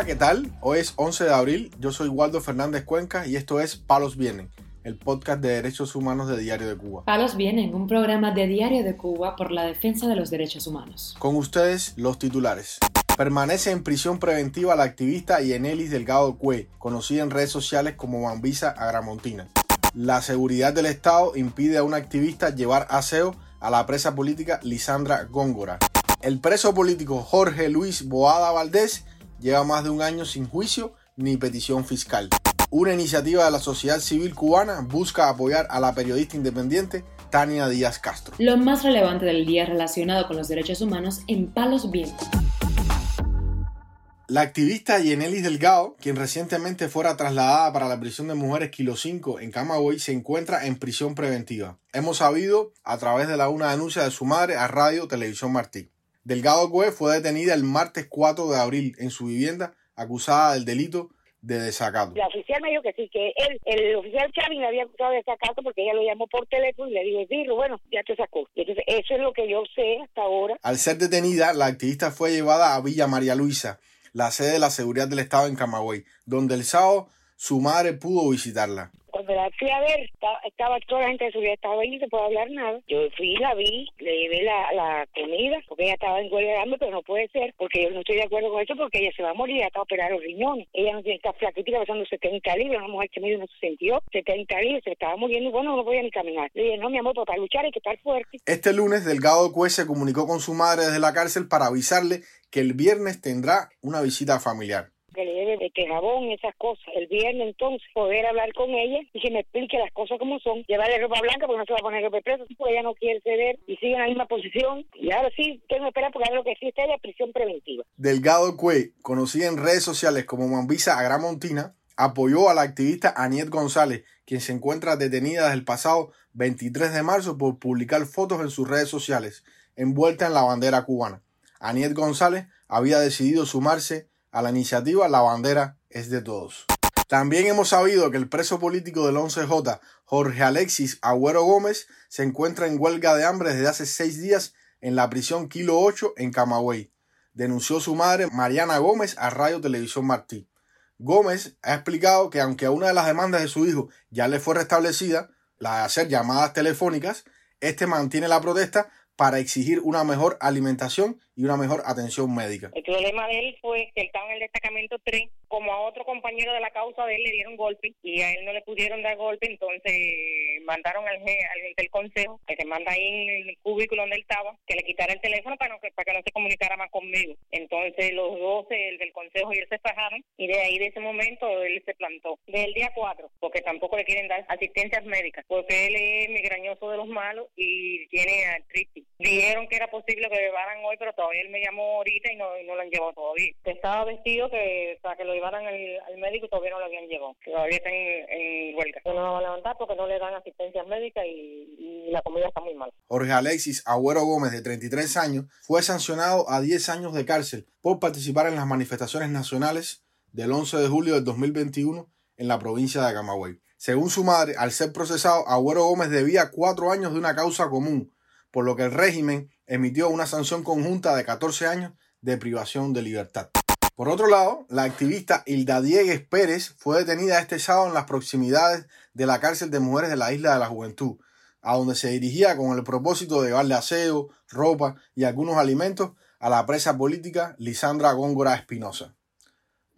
Hola, ¿qué tal? Hoy es 11 de abril, yo soy Waldo Fernández Cuenca y esto es Palos Vienen, el podcast de derechos humanos de Diario de Cuba. Palos Vienen, un programa de Diario de Cuba por la defensa de los derechos humanos. Con ustedes, los titulares. Permanece en prisión preventiva la activista Yenelis Delgado Cue, conocida en redes sociales como Bambisa Agramontina. La seguridad del Estado impide a una activista llevar aseo a la presa política Lisandra Góngora. El preso político Jorge Luis Boada Valdés lleva más de un año sin juicio ni petición fiscal. Una iniciativa de la sociedad civil cubana busca apoyar a la periodista independiente Tania Díaz Castro. Lo más relevante del día relacionado con los derechos humanos en Palos Vientos. La activista Yenelis Delgado, quien recientemente fuera trasladada para la prisión de mujeres Kilo 5 en Camagüey, se encuentra en prisión preventiva. Hemos sabido a través de la una denuncia de su madre a Radio Televisión Martí. Delgado Cue fue detenida el martes 4 de abril en su vivienda acusada del delito de desacato. La oficial me dijo que sí, que él, el oficial Chávez le había acusado de desacato porque ella lo llamó por teléfono y le dijo, sí, bueno, ya te sacó. Y entonces eso es lo que yo sé hasta ahora. Al ser detenida, la activista fue llevada a Villa María Luisa, la sede de la seguridad del Estado en Camagüey, donde el sábado su madre pudo visitarla. Cuando fui a ver, estaba, toda la gente de seguridad, estaba ahí no se puede hablar nada. Yo fui, la vi, le llevé la, la comida, porque ella estaba en pero no puede ser, porque yo no estoy de acuerdo con eso, porque ella se va a morir, ella está a operar los riñones. Ella no tiene, está flaquita, pesando 70 libras, una mujer que no se sintió, 70 libras, se estaba muriendo, y bueno, no podía ni caminar. Le dije, no, mi amor, para luchar hay que estar fuerte. Este lunes, Delgado Cue se comunicó con su madre desde la cárcel para avisarle que el viernes tendrá una visita familiar que le lleve de que jabón, esas cosas. El viernes entonces poder hablar con ella y que me explique las cosas como son. Llevarle ropa blanca porque no se va a poner ropa preso, porque ella no quiere ceder y sigue en la misma posición. Y ahora sí, tengo que esperar porque ahora lo que existe es la prisión preventiva. Delgado Cue, conocida en redes sociales como Mambisa Agramontina, apoyó a la activista Aniet González, quien se encuentra detenida desde el pasado 23 de marzo por publicar fotos en sus redes sociales envuelta en la bandera cubana. Aniet González había decidido sumarse a la iniciativa La bandera es de todos. También hemos sabido que el preso político del 11J, Jorge Alexis Agüero Gómez, se encuentra en huelga de hambre desde hace seis días en la prisión Kilo 8 en Camagüey. Denunció su madre Mariana Gómez a Radio Televisión Martí. Gómez ha explicado que aunque una de las demandas de su hijo ya le fue restablecida, la de hacer llamadas telefónicas, este mantiene la protesta para exigir una mejor alimentación y una mejor atención médica. El problema de él fue que él estaba en el destacamento 3, como a otro compañero de la causa de él le dieron golpe y a él no le pudieron dar golpe, entonces mandaron al, al del consejo, que se manda ahí en el cubículo donde él estaba, que le quitara el teléfono para, no, para que no se comunicara más conmigo. Entonces los dos, el del consejo y él se fajaron y de ahí de ese momento él se plantó. Del día 4, porque tampoco le quieren dar asistencias médicas, porque él es migrañoso de los malos y tiene artritis. Dijeron que era posible que lo llevaran hoy, pero todavía él me llamó ahorita y no, no lo han llevado todavía. Estaba vestido que para que lo llevaran al, médico y todavía no lo habían llevado. Todavía está en, huelga. No lo va a levantar porque no le dan asistencia médica y, la comida está muy mal. Jorge Alexis Agüero Gómez, de 33 años, fue sancionado a 10 años de cárcel por participar en las manifestaciones nacionales del 11 de julio del 2021 en la provincia de Camagüey. Según su madre, al ser procesado, Agüero Gómez debía cuatro años de una causa común por lo que el régimen emitió una sanción conjunta de 14 años de privación de libertad. Por otro lado, la activista Hilda Diegues Pérez fue detenida este sábado en las proximidades de la cárcel de mujeres de la Isla de la Juventud, a donde se dirigía con el propósito de llevarle aseo, ropa y algunos alimentos a la presa política Lisandra Góngora Espinosa.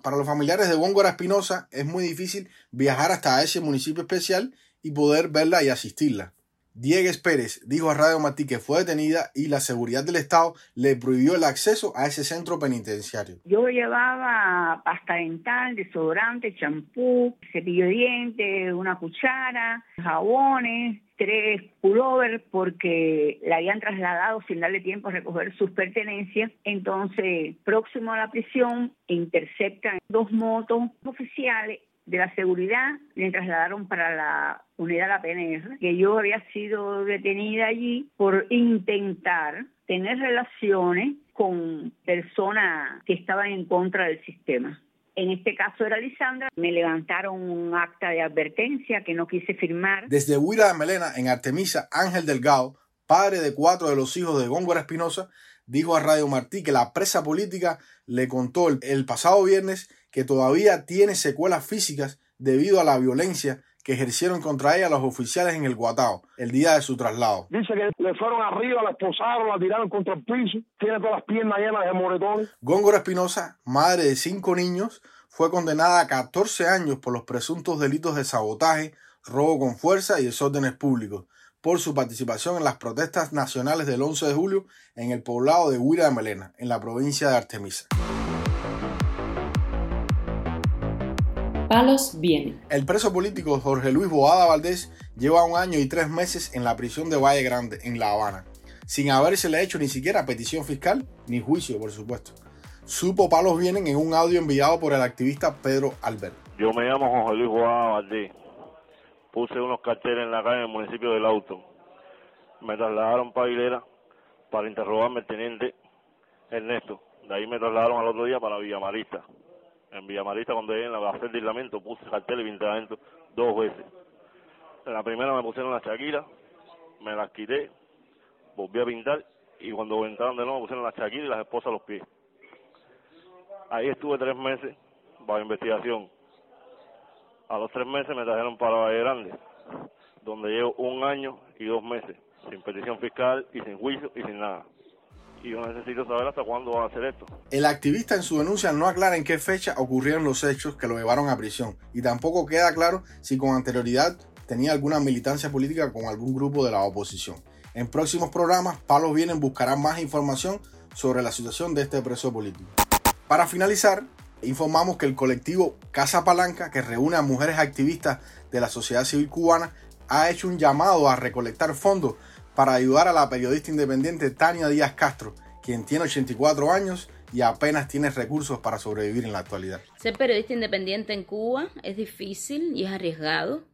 Para los familiares de Góngora Espinosa es muy difícil viajar hasta ese municipio especial y poder verla y asistirla. Diegues Pérez dijo a Radio Matí que fue detenida y la seguridad del Estado le prohibió el acceso a ese centro penitenciario. Yo llevaba pasta dental, desodorante, champú, cepillo de dientes, una cuchara, jabones, tres pullovers porque la habían trasladado sin darle tiempo a recoger sus pertenencias. Entonces, próximo a la prisión, interceptan dos motos oficiales de la seguridad le trasladaron para la unidad de la PNR, que yo había sido detenida allí por intentar tener relaciones con personas que estaban en contra del sistema. En este caso era Lisandra, me levantaron un acta de advertencia que no quise firmar. Desde Huila de Melena, en Artemisa, Ángel Delgado, padre de cuatro de los hijos de Góngora Espinosa, dijo a Radio Martí que la presa política le contó el, pasado viernes que todavía tiene secuelas físicas debido a la violencia que ejercieron contra ella los oficiales en el Guatao el día de su traslado. Dice que le fueron arriba, la esposaron, la tiraron contra el piso, tiene todas las piernas llenas de moretones. Góngora Espinosa, madre de cinco niños, fue condenada a 14 años por los presuntos delitos de sabotaje, robo con fuerza y desórdenes públicos por su participación en las protestas nacionales del 11 de julio en el poblado de Huira de Melena, en la provincia de Artemisa. Palos viene. El preso político Jorge Luis Boada Valdés lleva un año y tres meses en la prisión de Valle Grande, en La Habana, sin habérsele hecho ni siquiera petición fiscal ni juicio, por supuesto. Supo Palos vienen en un audio enviado por el activista Pedro Albert. Yo me llamo Jorge Luis Boada Valdés puse unos carteles en la calle en el municipio del Auto. Me trasladaron para Aguilera para interrogarme el teniente Ernesto. De ahí me trasladaron al otro día para Villamarista. En Villamarista, cuando llegué en la hacer de aislamiento, puse carteles adentro dos veces. En la primera me pusieron la Shakira, me las quité, volví a pintar y cuando entraron de nuevo me pusieron la Shakira y las esposas a los pies. Ahí estuve tres meses bajo investigación a los tres meses me trajeron para Valle Grande, donde llevo un año y dos meses, sin petición fiscal y sin juicio y sin nada. Y yo necesito saber hasta cuándo van a hacer esto. El activista en su denuncia no aclara en qué fecha ocurrieron los hechos que lo llevaron a prisión y tampoco queda claro si con anterioridad tenía alguna militancia política con algún grupo de la oposición. En próximos programas, Palos Vienen buscará más información sobre la situación de este preso político. Para finalizar, informamos que el colectivo Casa Palanca, que reúne a mujeres activistas de la sociedad civil cubana, ha hecho un llamado a recolectar fondos para ayudar a la periodista independiente Tania Díaz Castro, quien tiene 84 años y apenas tiene recursos para sobrevivir en la actualidad. Ser periodista independiente en Cuba es difícil y es arriesgado.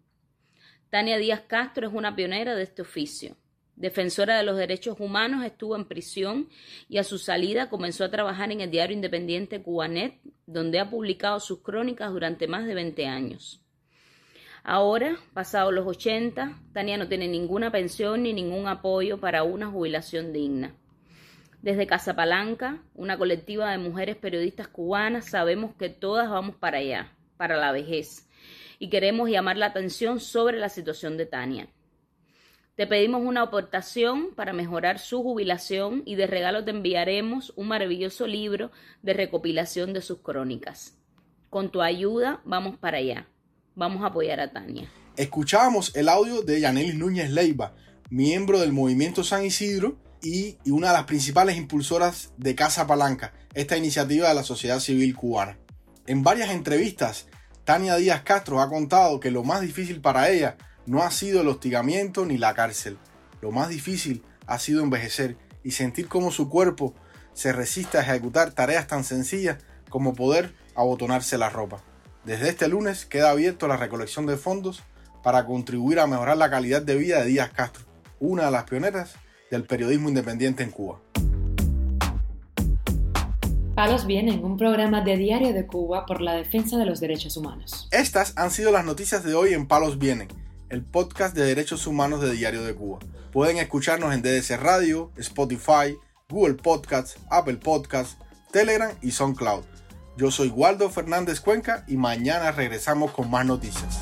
Tania Díaz Castro es una pionera de este oficio defensora de los derechos humanos, estuvo en prisión y a su salida comenzó a trabajar en el diario independiente Cubanet, donde ha publicado sus crónicas durante más de 20 años. Ahora, pasados los 80, Tania no tiene ninguna pensión ni ningún apoyo para una jubilación digna. Desde Casa Palanca, una colectiva de mujeres periodistas cubanas, sabemos que todas vamos para allá, para la vejez, y queremos llamar la atención sobre la situación de Tania. Te pedimos una aportación para mejorar su jubilación y de regalo te enviaremos un maravilloso libro de recopilación de sus crónicas. Con tu ayuda vamos para allá. Vamos a apoyar a Tania. Escuchábamos el audio de Yanelis Núñez Leiva, miembro del movimiento San Isidro y, y una de las principales impulsoras de Casa Palanca, esta iniciativa de la sociedad civil cubana. En varias entrevistas, Tania Díaz Castro ha contado que lo más difícil para ella no ha sido el hostigamiento ni la cárcel. Lo más difícil ha sido envejecer y sentir cómo su cuerpo se resiste a ejecutar tareas tan sencillas como poder abotonarse la ropa. Desde este lunes queda abierto la recolección de fondos para contribuir a mejorar la calidad de vida de Díaz Castro, una de las pioneras del periodismo independiente en Cuba. Palos Vienen, un programa de Diario de Cuba por la defensa de los derechos humanos. Estas han sido las noticias de hoy en Palos Vienen el podcast de derechos humanos de Diario de Cuba. Pueden escucharnos en DDC Radio, Spotify, Google Podcasts, Apple Podcasts, Telegram y SoundCloud. Yo soy Waldo Fernández Cuenca y mañana regresamos con más noticias.